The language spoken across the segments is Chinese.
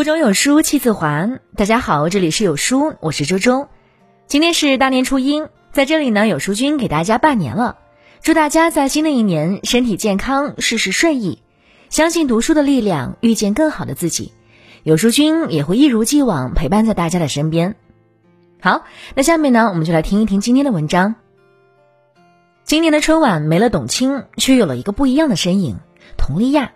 腹中有书气自华。大家好，这里是有书，我是周周。今天是大年初一，在这里呢，有书君给大家拜年了，祝大家在新的一年身体健康，事事顺意。相信读书的力量，遇见更好的自己。有书君也会一如既往陪伴在大家的身边。好，那下面呢，我们就来听一听今天的文章。今年的春晚没了董卿，却有了一个不一样的身影——佟丽娅。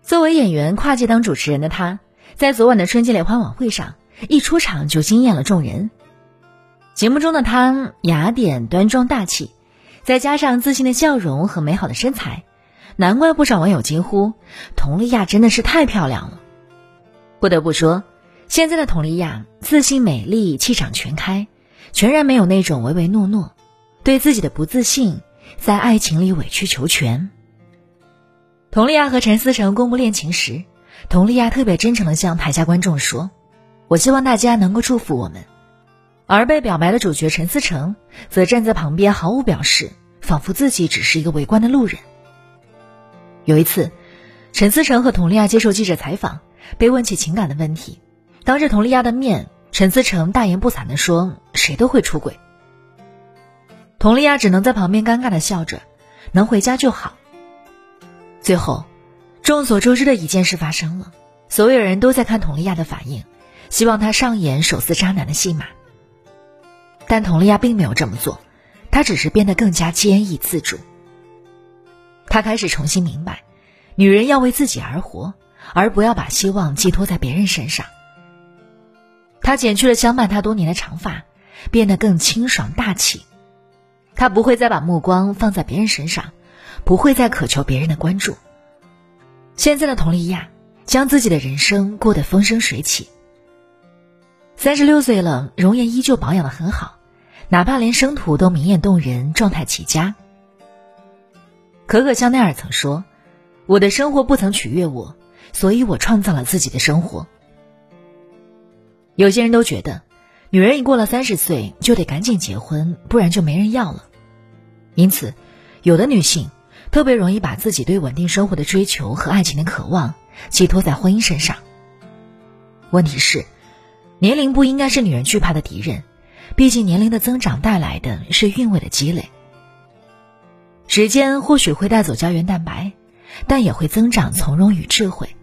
作为演员跨界当主持人的她，在昨晚的春节联欢晚会上一出场就惊艳了众人。节目中的她雅典端庄大气，再加上自信的笑容和美好的身材，难怪不少网友惊呼：“佟丽娅真的是太漂亮了。”不得不说，现在的佟丽娅自信美丽，气场全开，全然没有那种唯唯诺诺，对自己的不自信，在爱情里委曲求全。佟丽娅和陈思诚公布恋情时，佟丽娅特别真诚地向台下观众说：“我希望大家能够祝福我们。”而被表白的主角陈思诚则站在旁边毫无表示，仿佛自己只是一个围观的路人。有一次，陈思诚和佟丽娅接受记者采访，被问起情感的问题，当着佟丽娅的面，陈思诚大言不惭地说：“谁都会出轨。”佟丽娅只能在旁边尴尬地笑着：“能回家就好。”最后，众所周知的一件事发生了，所有人都在看佟丽娅的反应，希望她上演手撕渣男的戏码。但佟丽娅并没有这么做，她只是变得更加坚毅自主。她开始重新明白，女人要为自己而活，而不要把希望寄托在别人身上。她剪去了相伴她多年的长发，变得更清爽大气。她不会再把目光放在别人身上。不会再渴求别人的关注。现在的佟丽娅将自己的人生过得风生水起。三十六岁了，容颜依旧保养的很好，哪怕连生图都明艳动人，状态极佳。可可香奈儿曾说：“我的生活不曾取悦我，所以我创造了自己的生活。”有些人都觉得，女人一过了三十岁就得赶紧结婚，不然就没人要了。因此，有的女性。特别容易把自己对稳定生活的追求和爱情的渴望寄托在婚姻身上。问题是，年龄不应该是女人惧怕的敌人，毕竟年龄的增长带来的是韵味的积累。时间或许会带走胶原蛋白，但也会增长从容与智慧。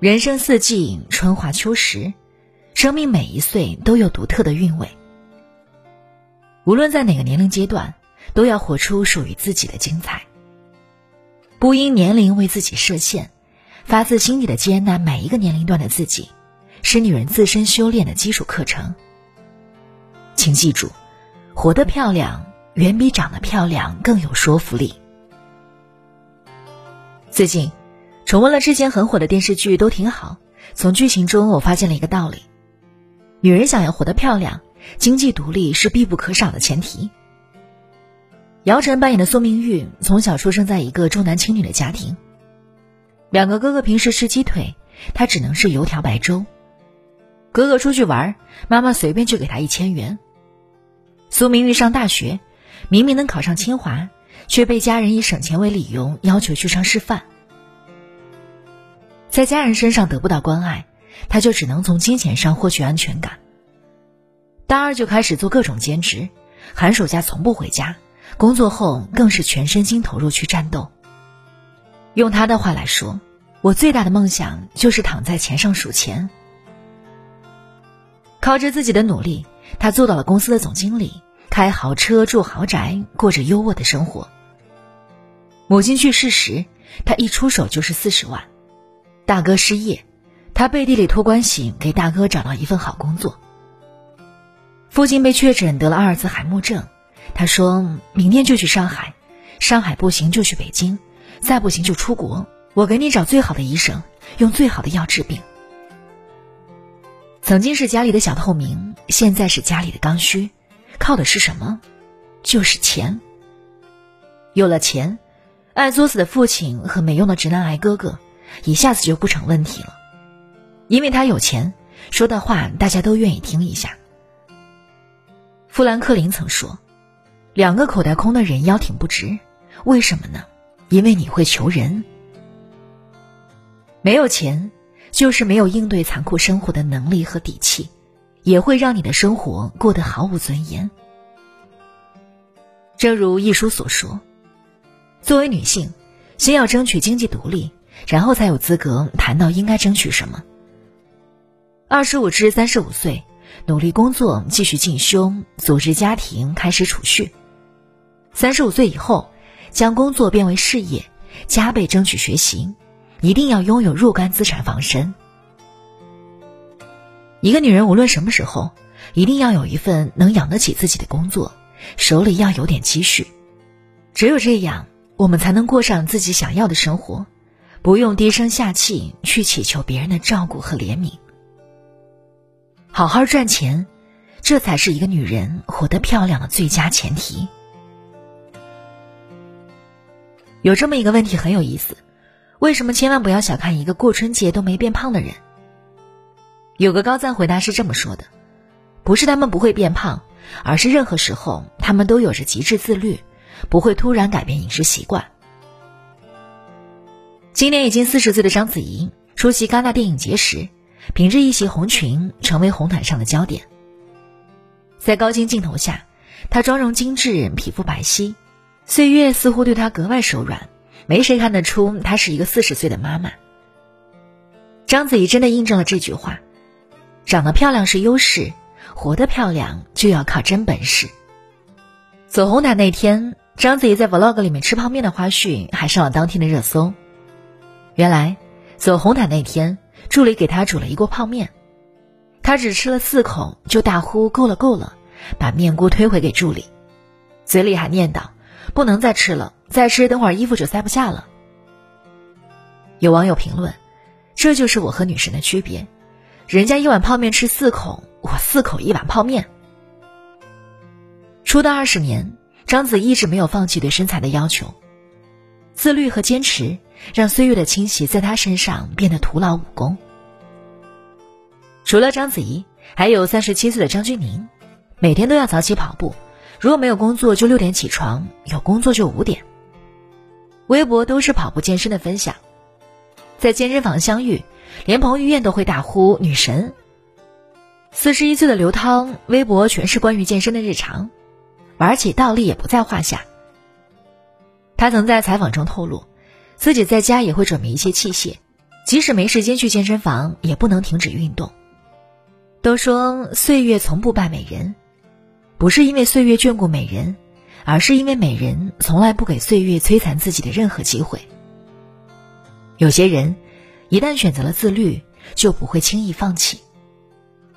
人生四季，春华秋实，生命每一岁都有独特的韵味。无论在哪个年龄阶段。都要活出属于自己的精彩。不因年龄为自己设限，发自心底的接纳每一个年龄段的自己，是女人自身修炼的基础课程。请记住，活得漂亮远比长得漂亮更有说服力。最近，重温了之前很火的电视剧，都挺好。从剧情中，我发现了一个道理：女人想要活得漂亮，经济独立是必不可少的前提。姚晨扮演的苏明玉从小出生在一个重男轻女的家庭，两个哥哥平时吃鸡腿，她只能是油条白粥。哥哥出去玩，妈妈随便就给他一千元。苏明玉上大学，明明能考上清华，却被家人以省钱为理由要求去上师范。在家人身上得不到关爱，他就只能从金钱上获取安全感。大二就开始做各种兼职，寒暑假从不回家。工作后更是全身心投入去战斗。用他的话来说，我最大的梦想就是躺在钱上数钱。靠着自己的努力，他做到了公司的总经理，开豪车住豪宅，过着优渥的生活。母亲去世时，他一出手就是四十万。大哥失业，他背地里托关系给大哥找到一份好工作。父亲被确诊得了阿尔兹海默症。他说明天就去上海，上海不行就去北京，再不行就出国。我给你找最好的医生，用最好的药治病。曾经是家里的小透明，现在是家里的刚需，靠的是什么？就是钱。有了钱，爱作死的父亲和没用的直男癌哥哥，一下子就不成问题了，因为他有钱，说的话大家都愿意听一下。富兰克林曾说。两个口袋空的人腰挺不直，为什么呢？因为你会求人。没有钱，就是没有应对残酷生活的能力和底气，也会让你的生活过得毫无尊严。正如一书所说，作为女性，先要争取经济独立，然后才有资格谈到应该争取什么。二十五至三十五岁，努力工作，继续进修，组织家庭，开始储蓄。三十五岁以后，将工作变为事业，加倍争取学习。一定要拥有若干资产防身。一个女人无论什么时候，一定要有一份能养得起自己的工作，手里要有点积蓄。只有这样，我们才能过上自己想要的生活，不用低声下气去祈求别人的照顾和怜悯。好好赚钱，这才是一个女人活得漂亮的最佳前提。有这么一个问题很有意思。为什么千万不要小看一个过春节都没变胖的人？有个高赞回答是这么说的：不是他们不会变胖，而是任何时候他们都有着极致自律，不会突然改变饮食习惯。今年已经四十岁的章子怡出席戛纳电影节时，凭着一袭红裙成为红毯上的焦点。在高清镜头下，她妆容精致，皮肤白皙，岁月似乎对她格外手软。没谁看得出她是一个四十岁的妈妈。章子怡真的印证了这句话：长得漂亮是优势，活得漂亮就要靠真本事。走红毯那天，章子怡在 vlog 里面吃泡面的花絮还上了当天的热搜。原来，走红毯那天，助理给她煮了一锅泡面，她只吃了四口就大呼够了够了，把面锅推回给助理，嘴里还念叨。不能再吃了，再吃等会儿衣服就塞不下了。有网友评论：“这就是我和女神的区别，人家一碗泡面吃四口，我四口一碗泡面。”出道二十年，章子一直没有放弃对身材的要求，自律和坚持让岁月的侵袭在她身上变得徒劳无功。除了章子怡，还有三十七岁的张钧甯，每天都要早起跑步。如果没有工作，就六点起床；有工作就五点。微博都是跑步健身的分享，在健身房相遇，连彭于晏都会大呼“女神”。四十一岁的刘涛，微博全是关于健身的日常，玩起倒立也不在话下。他曾在采访中透露，自己在家也会准备一些器械，即使没时间去健身房，也不能停止运动。都说岁月从不败美人。不是因为岁月眷顾美人，而是因为美人从来不给岁月摧残自己的任何机会。有些人一旦选择了自律，就不会轻易放弃。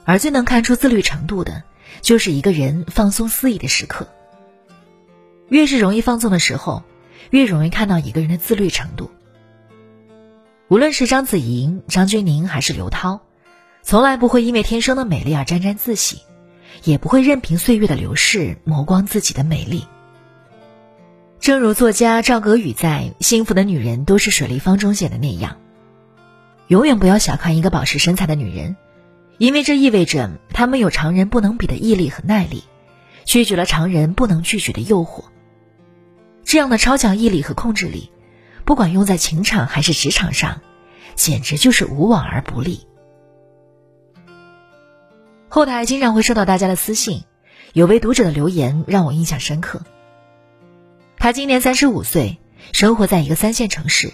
而最能看出自律程度的，就是一个人放松肆意的时刻。越是容易放纵的时候，越容易看到一个人的自律程度。无论是章子怡、张钧甯还是刘涛，从来不会因为天生的美丽而沾沾自喜。也不会任凭岁月的流逝磨光自己的美丽。正如作家赵格宇在《幸福的女人都是水立方》中写的那样，永远不要小看一个保持身材的女人，因为这意味着她们有常人不能比的毅力和耐力，拒绝了常人不能拒绝的诱惑。这样的超强毅力和控制力，不管用在情场还是职场上，简直就是无往而不利。后台经常会收到大家的私信，有位读者的留言让我印象深刻。他今年三十五岁，生活在一个三线城市，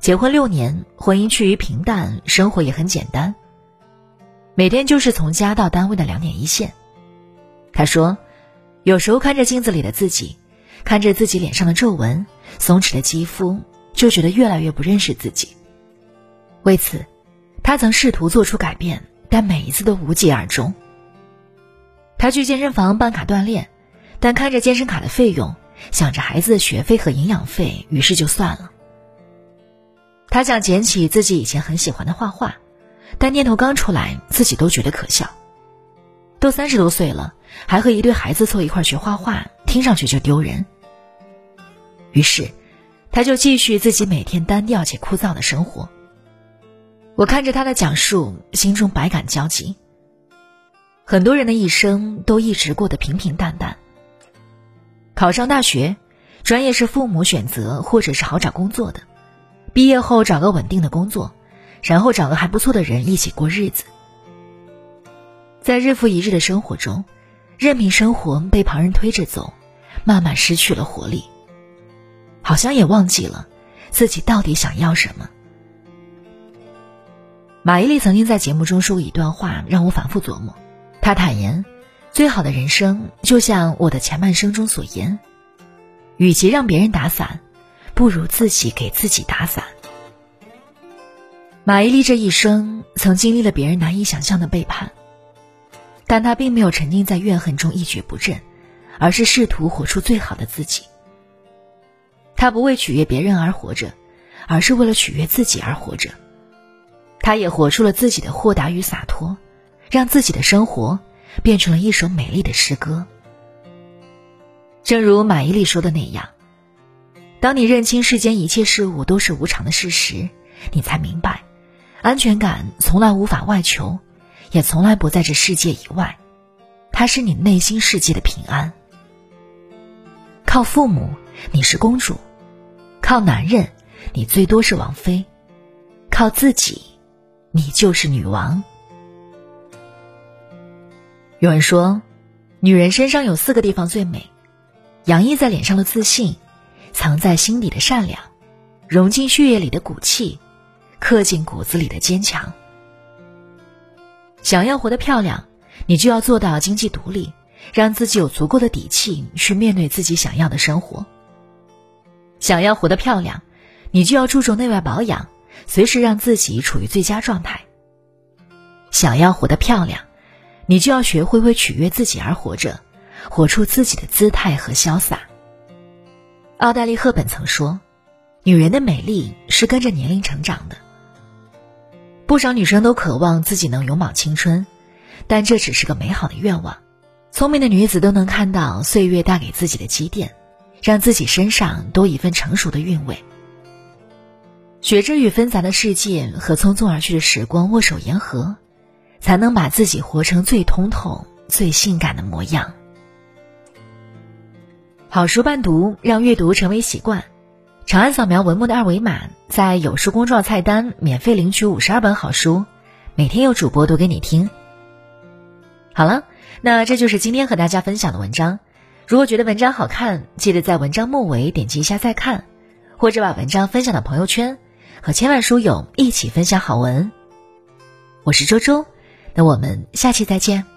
结婚六年，婚姻趋于平淡，生活也很简单。每天就是从家到单位的两点一线。他说，有时候看着镜子里的自己，看着自己脸上的皱纹、松弛的肌肤，就觉得越来越不认识自己。为此，他曾试图做出改变。但每一次都无疾而终。他去健身房办卡锻炼，但看着健身卡的费用，想着孩子的学费和营养费，于是就算了。他想捡起自己以前很喜欢的画画，但念头刚出来，自己都觉得可笑。都三十多岁了，还和一对孩子凑一块学画画，听上去就丢人。于是，他就继续自己每天单调且枯燥的生活。我看着他的讲述，心中百感交集。很多人的一生都一直过得平平淡淡。考上大学，专业是父母选择或者是好找工作的，毕业后找个稳定的工作，然后找个还不错的人一起过日子。在日复一日的生活中，任凭生活被旁人推着走，慢慢失去了活力，好像也忘记了自己到底想要什么。马伊琍曾经在节目中说过一段话，让我反复琢磨。他坦言，最好的人生就像我的前半生中所言，与其让别人打伞，不如自己给自己打伞。马伊琍这一生曾经历了别人难以想象的背叛。但他并没有沉浸在怨恨中一蹶不振，而是试图活出最好的自己。他不为取悦别人而活着，而是为了取悦自己而活着。他也活出了自己的豁达与洒脱，让自己的生活变成了一首美丽的诗歌。正如马伊琍说的那样：“当你认清世间一切事物都是无常的事实，你才明白，安全感从来无法外求。”也从来不在这世界以外，它是你内心世界的平安。靠父母，你是公主；靠男人，你最多是王妃；靠自己，你就是女王。有人说，女人身上有四个地方最美：洋溢在脸上的自信，藏在心底的善良，融进血液里的骨气，刻进骨子里的坚强。想要活得漂亮，你就要做到经济独立，让自己有足够的底气去面对自己想要的生活。想要活得漂亮，你就要注重内外保养，随时让自己处于最佳状态。想要活得漂亮，你就要学会为取悦自己而活着，活出自己的姿态和潇洒。奥黛丽·赫本曾说：“女人的美丽是跟着年龄成长的。”不少女生都渴望自己能永葆青春，但这只是个美好的愿望。聪明的女子都能看到岁月带给自己的积淀，让自己身上多一份成熟的韵味。学着与纷杂的世界和匆匆而去的时光握手言和，才能把自己活成最通透、最性感的模样。好书伴读，让阅读成为习惯。长按扫描文末的二维码，在有书公众号菜单免费领取五十二本好书，每天有主播读给你听。好了，那这就是今天和大家分享的文章。如果觉得文章好看，记得在文章末尾点击一下再看，或者把文章分享到朋友圈，和千万书友一起分享好文。我是周周，那我们下期再见。